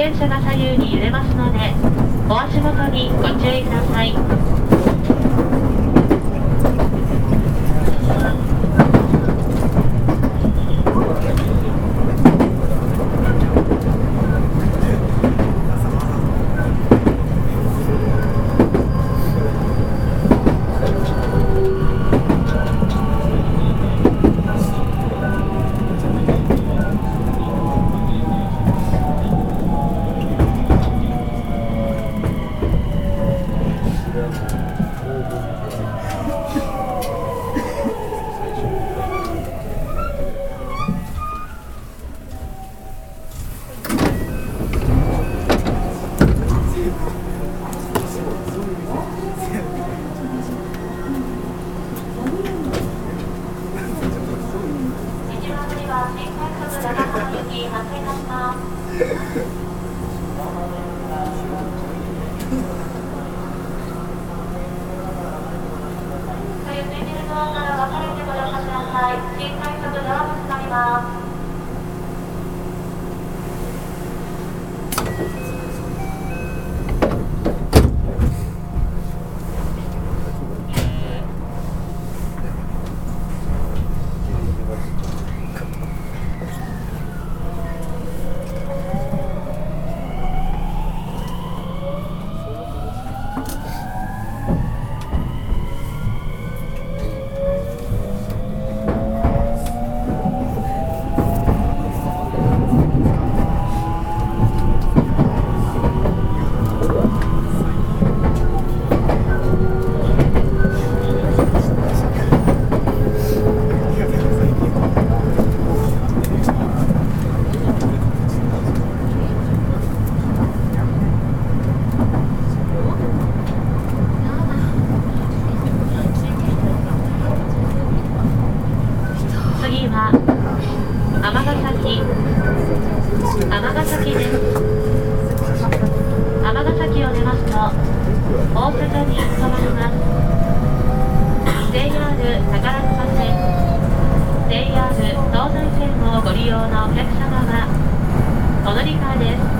車が左右に揺れますのでお足元にご注意ください。大阪に停まります。JR 宝塚線。JR 東西線をご利用のお客様はお乗り換えです。